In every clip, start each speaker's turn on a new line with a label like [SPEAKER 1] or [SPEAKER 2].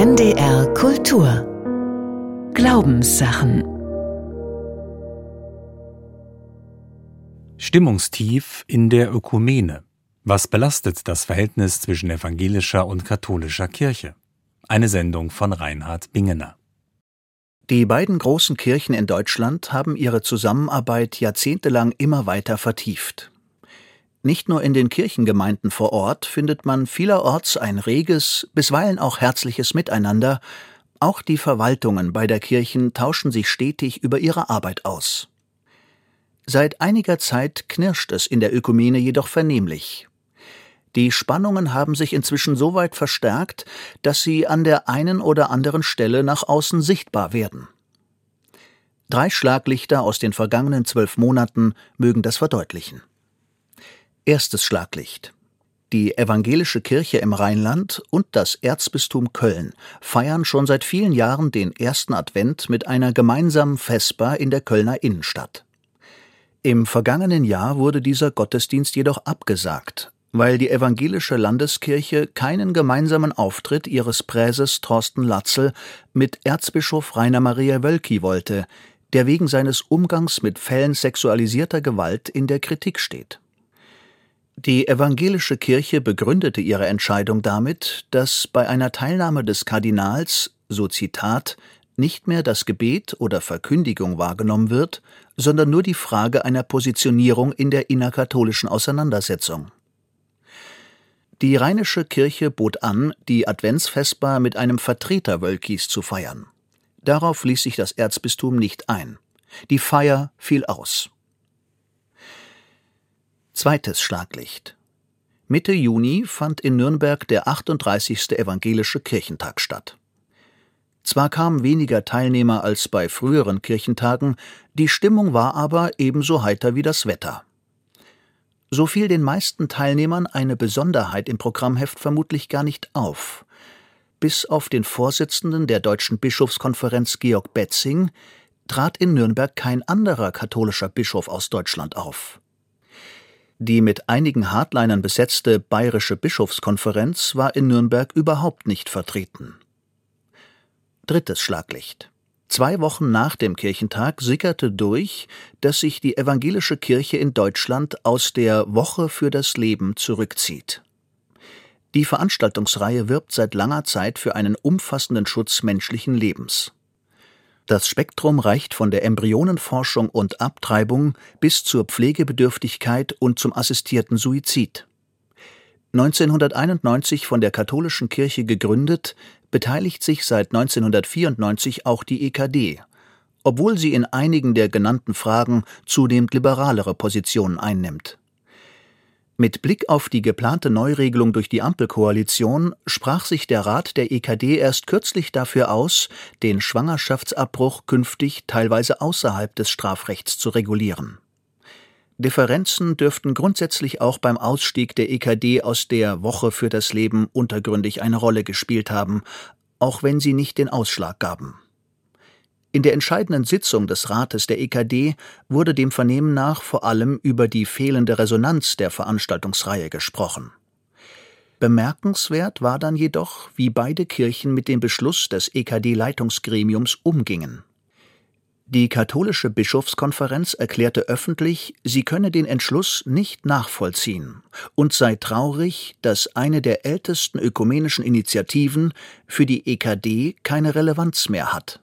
[SPEAKER 1] NDR Kultur Glaubenssachen
[SPEAKER 2] Stimmungstief in der Ökumene. Was belastet das Verhältnis zwischen evangelischer und katholischer Kirche? Eine Sendung von Reinhard Bingener.
[SPEAKER 3] Die beiden großen Kirchen in Deutschland haben ihre Zusammenarbeit jahrzehntelang immer weiter vertieft. Nicht nur in den Kirchengemeinden vor Ort findet man vielerorts ein reges, bisweilen auch herzliches Miteinander, auch die Verwaltungen beider Kirchen tauschen sich stetig über ihre Arbeit aus. Seit einiger Zeit knirscht es in der Ökumene jedoch vernehmlich. Die Spannungen haben sich inzwischen so weit verstärkt, dass sie an der einen oder anderen Stelle nach außen sichtbar werden. Drei Schlaglichter aus den vergangenen zwölf Monaten mögen das verdeutlichen. Erstes Schlaglicht. Die evangelische Kirche im Rheinland und das Erzbistum Köln feiern schon seit vielen Jahren den ersten Advent mit einer gemeinsamen Vesper in der Kölner Innenstadt. Im vergangenen Jahr wurde dieser Gottesdienst jedoch abgesagt, weil die evangelische Landeskirche keinen gemeinsamen Auftritt ihres Präses Thorsten Latzel mit Erzbischof Rainer Maria Wölki wollte, der wegen seines Umgangs mit Fällen sexualisierter Gewalt in der Kritik steht. Die evangelische Kirche begründete ihre Entscheidung damit, dass bei einer Teilnahme des Kardinals, so Zitat, nicht mehr das Gebet oder Verkündigung wahrgenommen wird, sondern nur die Frage einer Positionierung in der innerkatholischen Auseinandersetzung. Die Rheinische Kirche bot an, die Adventsvesper mit einem Vertreter Wölkis zu feiern. Darauf ließ sich das Erzbistum nicht ein. Die Feier fiel aus. Zweites Schlaglicht. Mitte Juni fand in Nürnberg der 38. Evangelische Kirchentag statt. Zwar kamen weniger Teilnehmer als bei früheren Kirchentagen, die Stimmung war aber ebenso heiter wie das Wetter. So fiel den meisten Teilnehmern eine Besonderheit im Programmheft vermutlich gar nicht auf. Bis auf den Vorsitzenden der Deutschen Bischofskonferenz Georg Betzing trat in Nürnberg kein anderer katholischer Bischof aus Deutschland auf. Die mit einigen Hardlinern besetzte Bayerische Bischofskonferenz war in Nürnberg überhaupt nicht vertreten. Drittes Schlaglicht. Zwei Wochen nach dem Kirchentag sickerte durch, dass sich die evangelische Kirche in Deutschland aus der Woche für das Leben zurückzieht. Die Veranstaltungsreihe wirbt seit langer Zeit für einen umfassenden Schutz menschlichen Lebens. Das Spektrum reicht von der Embryonenforschung und Abtreibung bis zur Pflegebedürftigkeit und zum assistierten Suizid. 1991 von der katholischen Kirche gegründet, beteiligt sich seit 1994 auch die EKD, obwohl sie in einigen der genannten Fragen zunehmend liberalere Positionen einnimmt. Mit Blick auf die geplante Neuregelung durch die Ampelkoalition sprach sich der Rat der EKD erst kürzlich dafür aus, den Schwangerschaftsabbruch künftig teilweise außerhalb des Strafrechts zu regulieren. Differenzen dürften grundsätzlich auch beim Ausstieg der EKD aus der Woche für das Leben untergründig eine Rolle gespielt haben, auch wenn sie nicht den Ausschlag gaben. In der entscheidenden Sitzung des Rates der EKD wurde dem Vernehmen nach vor allem über die fehlende Resonanz der Veranstaltungsreihe gesprochen. Bemerkenswert war dann jedoch, wie beide Kirchen mit dem Beschluss des EKD-Leitungsgremiums umgingen. Die katholische Bischofskonferenz erklärte öffentlich, sie könne den Entschluss nicht nachvollziehen und sei traurig, dass eine der ältesten ökumenischen Initiativen für die EKD keine Relevanz mehr hat.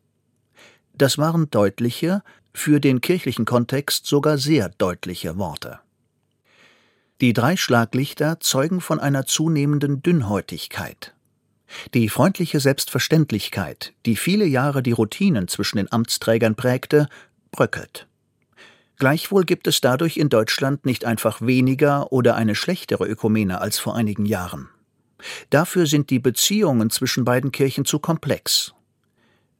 [SPEAKER 3] Das waren deutliche, für den kirchlichen Kontext sogar sehr deutliche Worte. Die drei Schlaglichter zeugen von einer zunehmenden Dünnhäutigkeit. Die freundliche Selbstverständlichkeit, die viele Jahre die Routinen zwischen den Amtsträgern prägte, bröckelt. Gleichwohl gibt es dadurch in Deutschland nicht einfach weniger oder eine schlechtere Ökumene als vor einigen Jahren. Dafür sind die Beziehungen zwischen beiden Kirchen zu komplex.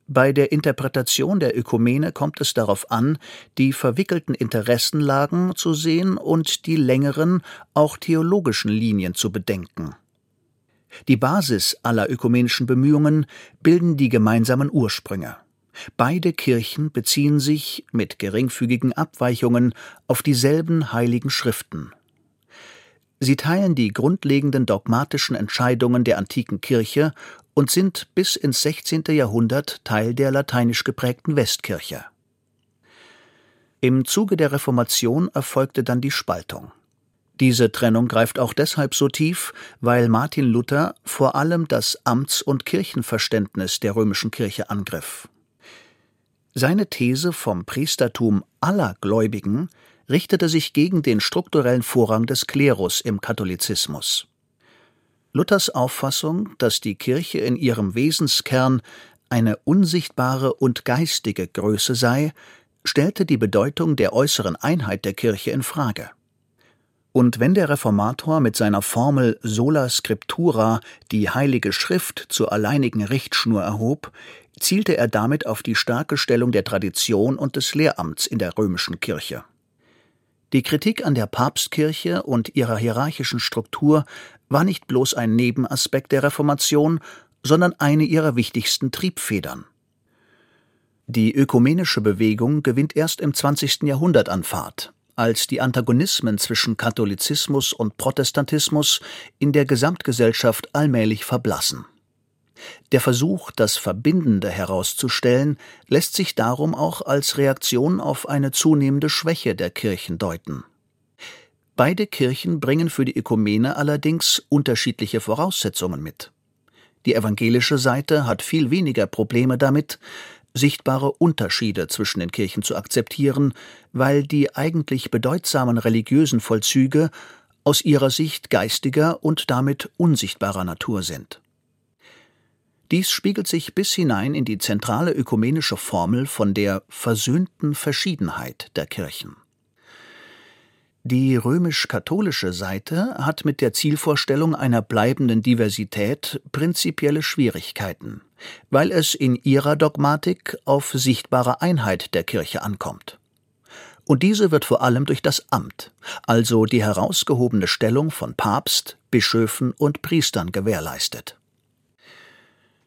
[SPEAKER 3] Bei der Interpretation der Ökumene kommt es darauf an, die verwickelten Interessenlagen zu sehen und die längeren, auch theologischen Linien zu bedenken. Die Basis aller ökumenischen Bemühungen bilden die gemeinsamen Ursprünge. Beide Kirchen beziehen sich, mit geringfügigen Abweichungen, auf dieselben heiligen Schriften. Sie teilen die grundlegenden dogmatischen Entscheidungen der antiken Kirche und sind bis ins 16. Jahrhundert Teil der lateinisch geprägten Westkirche. Im Zuge der Reformation erfolgte dann die Spaltung. Diese Trennung greift auch deshalb so tief, weil Martin Luther vor allem das Amts- und Kirchenverständnis der römischen Kirche angriff. Seine These vom Priestertum aller Gläubigen richtete sich gegen den strukturellen Vorrang des Klerus im Katholizismus. Luthers Auffassung, dass die Kirche in ihrem Wesenskern eine unsichtbare und geistige Größe sei, stellte die Bedeutung der äußeren Einheit der Kirche in Frage. Und wenn der Reformator mit seiner Formel sola scriptura die Heilige Schrift zur alleinigen Richtschnur erhob, zielte er damit auf die starke Stellung der Tradition und des Lehramts in der römischen Kirche. Die Kritik an der Papstkirche und ihrer hierarchischen Struktur war nicht bloß ein Nebenaspekt der Reformation, sondern eine ihrer wichtigsten Triebfedern. Die ökumenische Bewegung gewinnt erst im 20. Jahrhundert an Fahrt, als die Antagonismen zwischen Katholizismus und Protestantismus in der Gesamtgesellschaft allmählich verblassen. Der Versuch, das Verbindende herauszustellen, lässt sich darum auch als Reaktion auf eine zunehmende Schwäche der Kirchen deuten. Beide Kirchen bringen für die Ökumene allerdings unterschiedliche Voraussetzungen mit. Die evangelische Seite hat viel weniger Probleme damit, sichtbare Unterschiede zwischen den Kirchen zu akzeptieren, weil die eigentlich bedeutsamen religiösen Vollzüge aus ihrer Sicht geistiger und damit unsichtbarer Natur sind. Dies spiegelt sich bis hinein in die zentrale ökumenische Formel von der versöhnten Verschiedenheit der Kirchen. Die römisch-katholische Seite hat mit der Zielvorstellung einer bleibenden Diversität prinzipielle Schwierigkeiten, weil es in ihrer Dogmatik auf sichtbare Einheit der Kirche ankommt. Und diese wird vor allem durch das Amt, also die herausgehobene Stellung von Papst, Bischöfen und Priestern gewährleistet.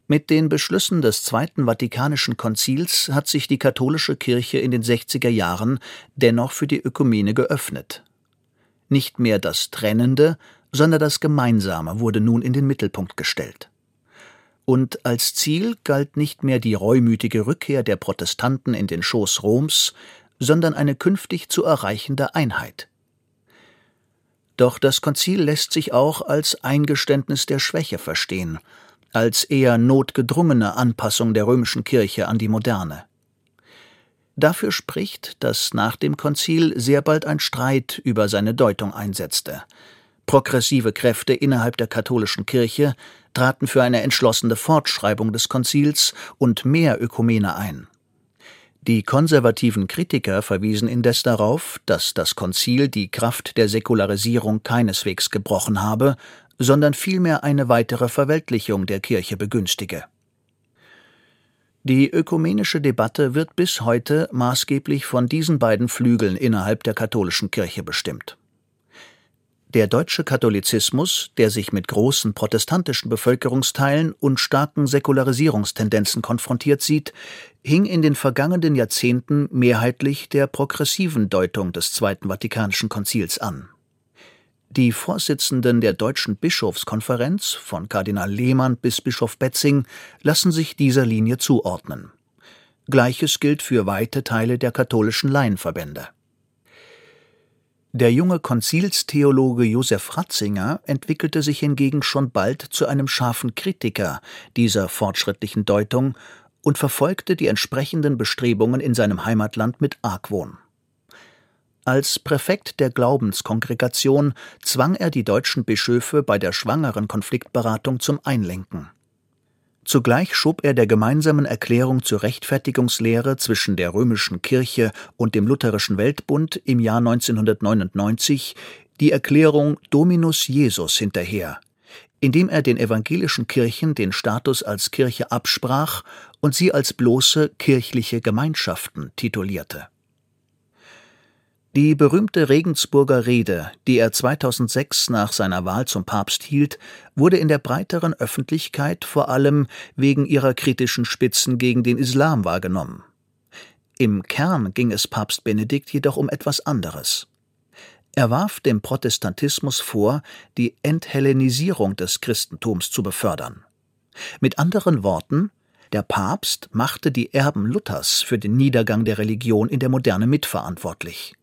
[SPEAKER 3] Mit den Beschlüssen des Zweiten Vatikanischen Konzils hat sich die katholische Kirche in den 60er Jahren dennoch für die Ökumene geöffnet. Nicht mehr das Trennende, sondern das Gemeinsame wurde nun in den Mittelpunkt gestellt. Und als Ziel galt nicht mehr die reumütige Rückkehr der Protestanten in den Schoß Roms, sondern eine künftig zu erreichende Einheit. Doch das Konzil lässt sich auch als Eingeständnis der Schwäche verstehen – als eher notgedrungene Anpassung der römischen Kirche an die Moderne. Dafür spricht, dass nach dem Konzil sehr bald ein Streit über seine Deutung einsetzte. Progressive Kräfte innerhalb der katholischen Kirche traten für eine entschlossene Fortschreibung des Konzils und mehr Ökumene ein. Die konservativen Kritiker verwiesen indes darauf, dass das Konzil die Kraft der Säkularisierung keineswegs gebrochen habe, sondern vielmehr eine weitere Verweltlichung der Kirche begünstige. Die ökumenische Debatte wird bis heute maßgeblich von diesen beiden Flügeln innerhalb der katholischen Kirche bestimmt. Der deutsche Katholizismus, der sich mit großen protestantischen Bevölkerungsteilen und starken Säkularisierungstendenzen konfrontiert sieht, hing in den vergangenen Jahrzehnten mehrheitlich der progressiven Deutung des Zweiten Vatikanischen Konzils an die Vorsitzenden der Deutschen Bischofskonferenz, von Kardinal Lehmann bis Bischof Betzing, lassen sich dieser Linie zuordnen. Gleiches gilt für weite Teile der katholischen Laienverbände. Der junge Konzilstheologe Josef Ratzinger entwickelte sich hingegen schon bald zu einem scharfen Kritiker dieser fortschrittlichen Deutung und verfolgte die entsprechenden Bestrebungen in seinem Heimatland mit Argwohn. Als Präfekt der Glaubenskongregation zwang er die deutschen Bischöfe bei der schwangeren Konfliktberatung zum Einlenken. Zugleich schob er der gemeinsamen Erklärung zur Rechtfertigungslehre zwischen der römischen Kirche und dem lutherischen Weltbund im Jahr 1999 die Erklärung Dominus Jesus hinterher, indem er den evangelischen Kirchen den Status als Kirche absprach und sie als bloße kirchliche Gemeinschaften titulierte die berühmte Regensburger Rede, die er 2006 nach seiner Wahl zum Papst hielt, wurde in der breiteren Öffentlichkeit vor allem wegen ihrer kritischen Spitzen gegen den Islam wahrgenommen. Im Kern ging es Papst Benedikt jedoch um etwas anderes. Er warf dem Protestantismus vor, die Enthellenisierung des Christentums zu befördern. Mit anderen Worten, der Papst machte die Erben Luthers für den Niedergang der Religion in der Moderne mitverantwortlich.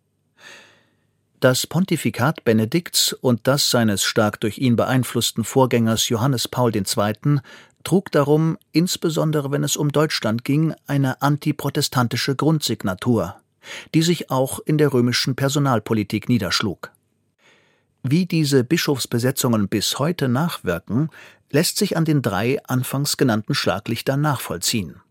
[SPEAKER 3] Das Pontifikat Benedikts und das seines stark durch ihn beeinflussten Vorgängers Johannes Paul II. trug darum, insbesondere wenn es um Deutschland ging, eine antiprotestantische Grundsignatur, die sich auch in der römischen Personalpolitik niederschlug. Wie diese Bischofsbesetzungen bis heute nachwirken, lässt sich an den drei anfangs genannten Schlaglichtern nachvollziehen.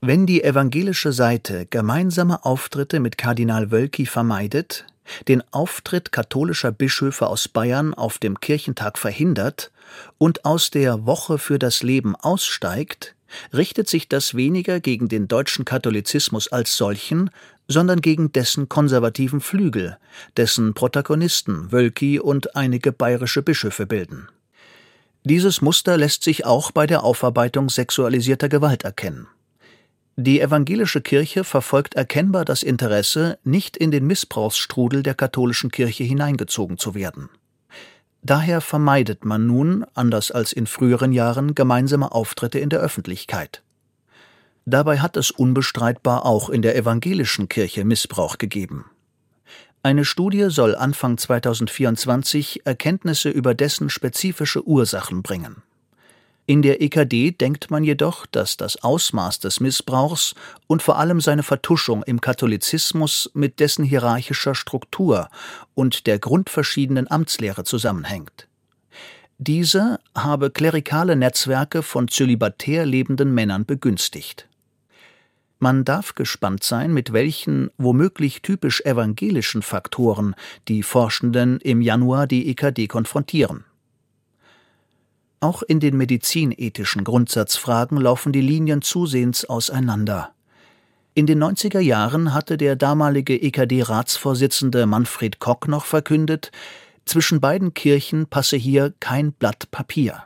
[SPEAKER 3] Wenn die evangelische Seite gemeinsame Auftritte mit Kardinal Wölki vermeidet, den Auftritt katholischer Bischöfe aus Bayern auf dem Kirchentag verhindert und aus der Woche für das Leben aussteigt, richtet sich das weniger gegen den deutschen Katholizismus als solchen, sondern gegen dessen konservativen Flügel, dessen Protagonisten Wölki und einige bayerische Bischöfe bilden. Dieses Muster lässt sich auch bei der Aufarbeitung sexualisierter Gewalt erkennen. Die evangelische Kirche verfolgt erkennbar das Interesse, nicht in den Missbrauchsstrudel der katholischen Kirche hineingezogen zu werden. Daher vermeidet man nun, anders als in früheren Jahren, gemeinsame Auftritte in der Öffentlichkeit. Dabei hat es unbestreitbar auch in der evangelischen Kirche Missbrauch gegeben. Eine Studie soll Anfang 2024 Erkenntnisse über dessen spezifische Ursachen bringen. In der EKD denkt man jedoch, dass das Ausmaß des Missbrauchs und vor allem seine Vertuschung im Katholizismus mit dessen hierarchischer Struktur und der grundverschiedenen Amtslehre zusammenhängt. Diese habe klerikale Netzwerke von zölibatär lebenden Männern begünstigt. Man darf gespannt sein, mit welchen womöglich typisch evangelischen Faktoren die Forschenden im Januar die EKD konfrontieren. Auch in den medizinethischen Grundsatzfragen laufen die Linien zusehends auseinander. In den 90er Jahren hatte der damalige EKD-Ratsvorsitzende Manfred Kock noch verkündet, zwischen beiden Kirchen passe hier kein Blatt Papier.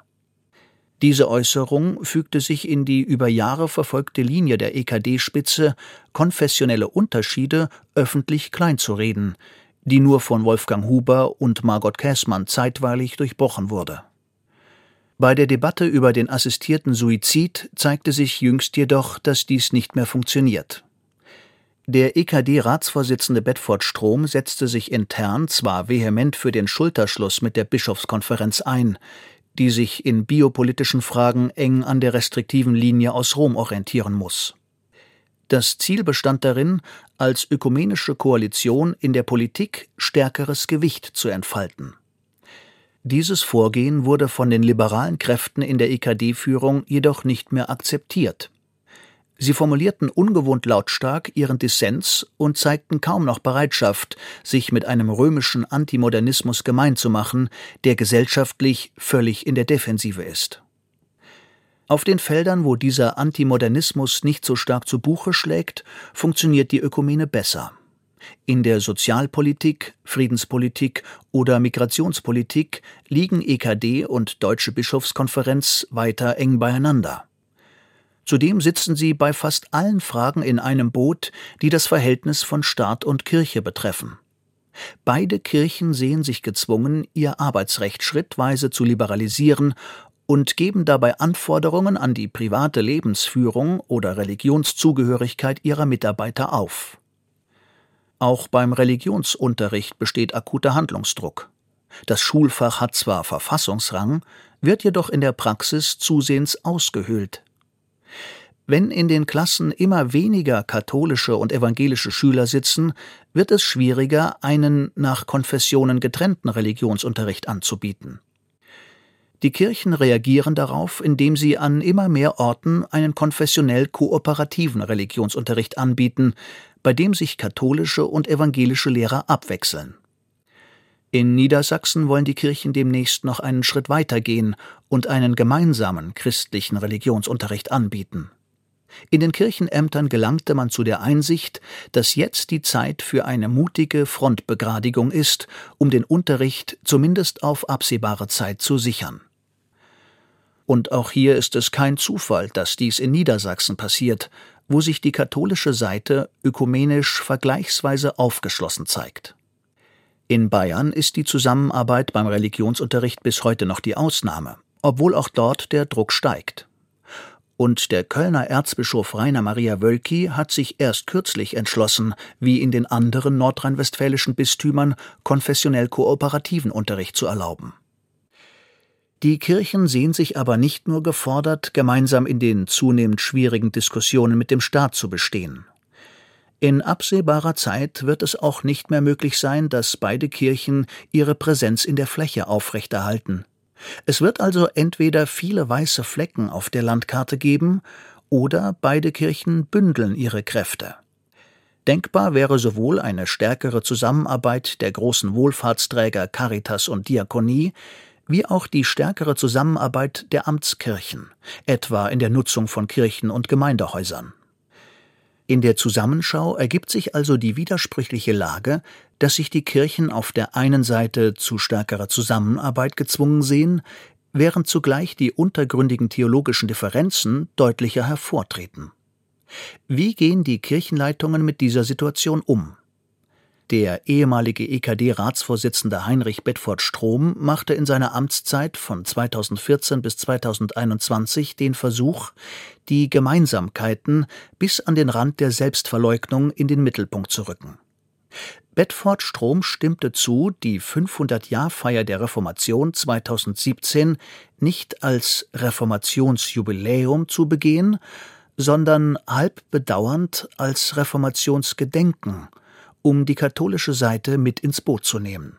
[SPEAKER 3] Diese Äußerung fügte sich in die über Jahre verfolgte Linie der EKD-Spitze, konfessionelle Unterschiede öffentlich kleinzureden, die nur von Wolfgang Huber und Margot Käßmann zeitweilig durchbrochen wurde. Bei der Debatte über den assistierten Suizid zeigte sich jüngst jedoch, dass dies nicht mehr funktioniert. Der EKD-Ratsvorsitzende Bedford Strom setzte sich intern zwar vehement für den Schulterschluss mit der Bischofskonferenz ein, die sich in biopolitischen Fragen eng an der restriktiven Linie aus Rom orientieren muss. Das Ziel bestand darin, als ökumenische Koalition in der Politik stärkeres Gewicht zu entfalten. Dieses Vorgehen wurde von den liberalen Kräften in der EKD-Führung jedoch nicht mehr akzeptiert. Sie formulierten ungewohnt lautstark ihren Dissens und zeigten kaum noch Bereitschaft, sich mit einem römischen Antimodernismus gemein zu machen, der gesellschaftlich völlig in der Defensive ist. Auf den Feldern, wo dieser Antimodernismus nicht so stark zu Buche schlägt, funktioniert die Ökumene besser. In der Sozialpolitik, Friedenspolitik oder Migrationspolitik liegen EKD und Deutsche Bischofskonferenz weiter eng beieinander. Zudem sitzen sie bei fast allen Fragen in einem Boot, die das Verhältnis von Staat und Kirche betreffen. Beide Kirchen sehen sich gezwungen, ihr Arbeitsrecht schrittweise zu liberalisieren und geben dabei Anforderungen an die private Lebensführung oder Religionszugehörigkeit ihrer Mitarbeiter auf. Auch beim Religionsunterricht besteht akuter Handlungsdruck. Das Schulfach hat zwar Verfassungsrang, wird jedoch in der Praxis zusehends ausgehöhlt. Wenn in den Klassen immer weniger katholische und evangelische Schüler sitzen, wird es schwieriger, einen nach Konfessionen getrennten Religionsunterricht anzubieten. Die Kirchen reagieren darauf, indem sie an immer mehr Orten einen konfessionell kooperativen Religionsunterricht anbieten, bei dem sich katholische und evangelische Lehrer abwechseln. In Niedersachsen wollen die Kirchen demnächst noch einen Schritt weiter gehen und einen gemeinsamen christlichen Religionsunterricht anbieten. In den Kirchenämtern gelangte man zu der Einsicht, dass jetzt die Zeit für eine mutige Frontbegradigung ist, um den Unterricht zumindest auf absehbare Zeit zu sichern. Und auch hier ist es kein Zufall, dass dies in Niedersachsen passiert, wo sich die katholische Seite ökumenisch vergleichsweise aufgeschlossen zeigt. In Bayern ist die Zusammenarbeit beim Religionsunterricht bis heute noch die Ausnahme, obwohl auch dort der Druck steigt. Und der Kölner Erzbischof Rainer Maria Wölki hat sich erst kürzlich entschlossen, wie in den anderen nordrhein-westfälischen Bistümern konfessionell kooperativen Unterricht zu erlauben. Die Kirchen sehen sich aber nicht nur gefordert, gemeinsam in den zunehmend schwierigen Diskussionen mit dem Staat zu bestehen. In absehbarer Zeit wird es auch nicht mehr möglich sein, dass beide Kirchen ihre Präsenz in der Fläche aufrechterhalten. Es wird also entweder viele weiße Flecken auf der Landkarte geben, oder beide Kirchen bündeln ihre Kräfte. Denkbar wäre sowohl eine stärkere Zusammenarbeit der großen Wohlfahrtsträger Caritas und Diakonie, wie auch die stärkere Zusammenarbeit der Amtskirchen, etwa in der Nutzung von Kirchen und Gemeindehäusern. In der Zusammenschau ergibt sich also die widersprüchliche Lage, dass sich die Kirchen auf der einen Seite zu stärkerer Zusammenarbeit gezwungen sehen, während zugleich die untergründigen theologischen Differenzen deutlicher hervortreten. Wie gehen die Kirchenleitungen mit dieser Situation um? Der ehemalige EKD-Ratsvorsitzende Heinrich Bedford Strom machte in seiner Amtszeit von 2014 bis 2021 den Versuch, die Gemeinsamkeiten bis an den Rand der Selbstverleugnung in den Mittelpunkt zu rücken. Bedford Strom stimmte zu, die 500-Jahr-Feier der Reformation 2017 nicht als Reformationsjubiläum zu begehen, sondern halb bedauernd als Reformationsgedenken – um die katholische Seite mit ins Boot zu nehmen.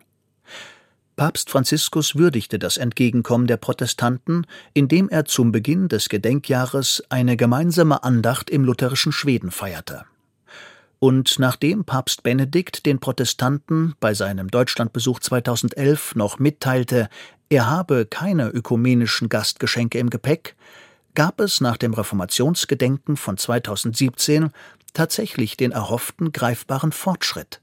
[SPEAKER 3] Papst Franziskus würdigte das Entgegenkommen der Protestanten, indem er zum Beginn des Gedenkjahres eine gemeinsame Andacht im lutherischen Schweden feierte. Und nachdem Papst Benedikt den Protestanten bei seinem Deutschlandbesuch 2011 noch mitteilte, er habe keine ökumenischen Gastgeschenke im Gepäck, gab es nach dem Reformationsgedenken von 2017 tatsächlich den erhofften greifbaren Fortschritt.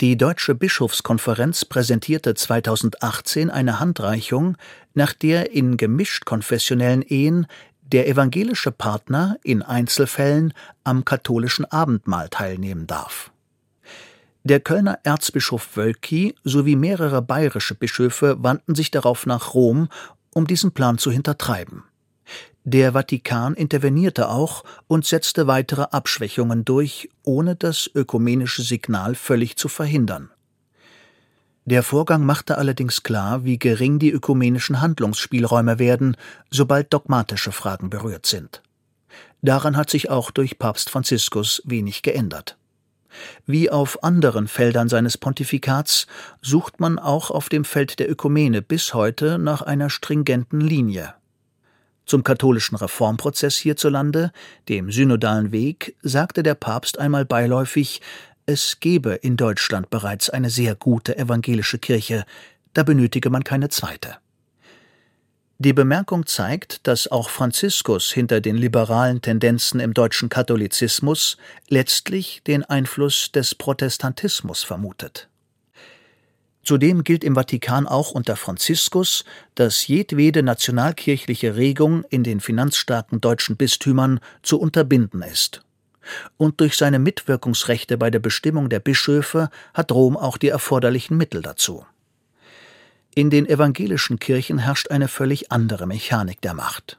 [SPEAKER 3] Die Deutsche Bischofskonferenz präsentierte 2018 eine Handreichung, nach der in gemischt konfessionellen Ehen der evangelische Partner in Einzelfällen am katholischen Abendmahl teilnehmen darf. Der Kölner Erzbischof Wölki sowie mehrere bayerische Bischöfe wandten sich darauf nach Rom, um diesen Plan zu hintertreiben. Der Vatikan intervenierte auch und setzte weitere Abschwächungen durch, ohne das ökumenische Signal völlig zu verhindern. Der Vorgang machte allerdings klar, wie gering die ökumenischen Handlungsspielräume werden, sobald dogmatische Fragen berührt sind. Daran hat sich auch durch Papst Franziskus wenig geändert. Wie auf anderen Feldern seines Pontifikats sucht man auch auf dem Feld der Ökumene bis heute nach einer stringenten Linie. Zum katholischen Reformprozess hierzulande, dem synodalen Weg, sagte der Papst einmal beiläufig, es gebe in Deutschland bereits eine sehr gute evangelische Kirche, da benötige man keine zweite. Die Bemerkung zeigt, dass auch Franziskus hinter den liberalen Tendenzen im deutschen Katholizismus letztlich den Einfluss des Protestantismus vermutet. Zudem gilt im Vatikan auch unter Franziskus, dass jedwede nationalkirchliche Regung in den finanzstarken deutschen Bistümern zu unterbinden ist. Und durch seine Mitwirkungsrechte bei der Bestimmung der Bischöfe hat Rom auch die erforderlichen Mittel dazu. In den evangelischen Kirchen herrscht eine völlig andere Mechanik der Macht.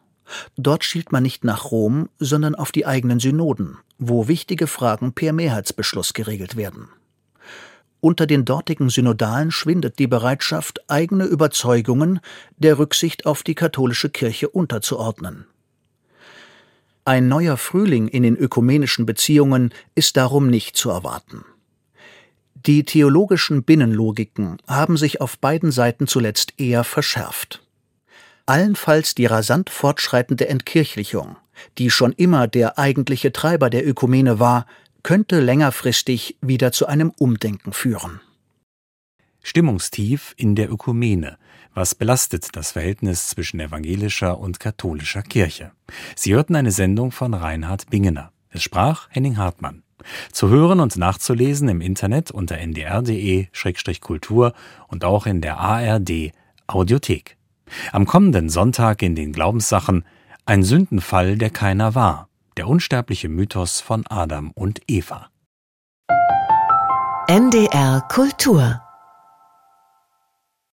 [SPEAKER 3] Dort schielt man nicht nach Rom, sondern auf die eigenen Synoden, wo wichtige Fragen per Mehrheitsbeschluss geregelt werden. Unter den dortigen Synodalen schwindet die Bereitschaft, eigene Überzeugungen der Rücksicht auf die katholische Kirche unterzuordnen. Ein neuer Frühling in den ökumenischen Beziehungen ist darum nicht zu erwarten. Die theologischen Binnenlogiken haben sich auf beiden Seiten zuletzt eher verschärft. Allenfalls die rasant fortschreitende Entkirchlichung, die schon immer der eigentliche Treiber der Ökumene war, könnte längerfristig wieder zu einem Umdenken führen.
[SPEAKER 2] Stimmungstief in der Ökumene. Was belastet das Verhältnis zwischen evangelischer und katholischer Kirche? Sie hörten eine Sendung von Reinhard Bingener. Es sprach Henning Hartmann. Zu hören und nachzulesen im Internet unter ndr.de-kultur und auch in der ARD Audiothek. Am kommenden Sonntag in den Glaubenssachen ein Sündenfall, der keiner war der unsterbliche Mythos von Adam und Eva.
[SPEAKER 1] NDR Kultur